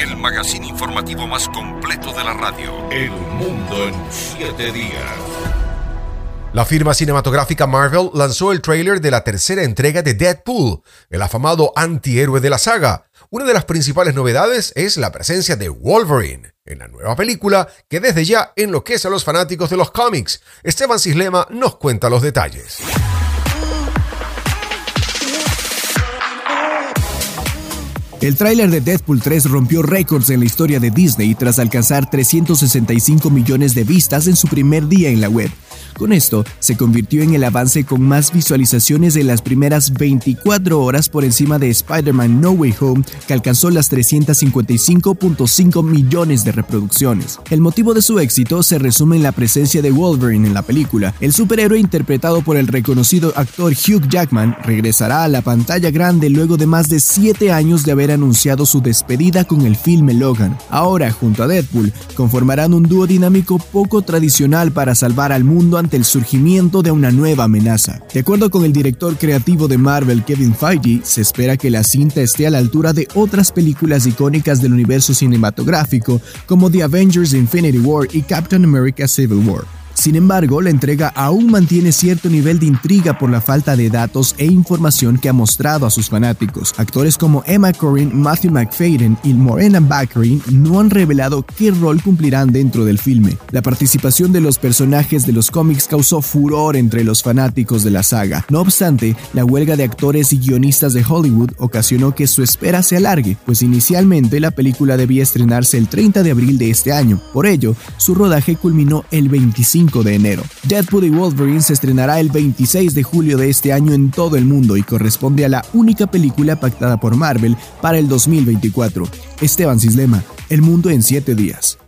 el magazine informativo más completo de la radio. El mundo en siete días. La firma cinematográfica Marvel lanzó el tráiler de la tercera entrega de Deadpool, el afamado antihéroe de la saga. Una de las principales novedades es la presencia de Wolverine en la nueva película que desde ya enloquece a los fanáticos de los cómics. Esteban Cislema nos cuenta los detalles. El tráiler de Deadpool 3 rompió récords en la historia de Disney tras alcanzar 365 millones de vistas en su primer día en la web. Con esto, se convirtió en el avance con más visualizaciones en las primeras 24 horas por encima de Spider-Man No Way Home, que alcanzó las 355.5 millones de reproducciones. El motivo de su éxito se resume en la presencia de Wolverine en la película. El superhéroe interpretado por el reconocido actor Hugh Jackman regresará a la pantalla grande luego de más de 7 años de haber anunciado su despedida con el filme Logan. Ahora, junto a Deadpool, conformarán un dúo dinámico poco tradicional para salvar al mundo ante el surgimiento de una nueva amenaza. De acuerdo con el director creativo de Marvel, Kevin Feige, se espera que la cinta esté a la altura de otras películas icónicas del universo cinematográfico como The Avengers Infinity War y Captain America Civil War. Sin embargo, la entrega aún mantiene cierto nivel de intriga por la falta de datos e información que ha mostrado a sus fanáticos. Actores como Emma Corrin, Matthew McFadden y Morena Baccarin no han revelado qué rol cumplirán dentro del filme. La participación de los personajes de los cómics causó furor entre los fanáticos de la saga. No obstante, la huelga de actores y guionistas de Hollywood ocasionó que su espera se alargue, pues inicialmente la película debía estrenarse el 30 de abril de este año. Por ello, su rodaje culminó el 25 de enero. Deadpool y Wolverine se estrenará el 26 de julio de este año en todo el mundo y corresponde a la única película pactada por Marvel para el 2024. Esteban Cislema, El Mundo en 7 días.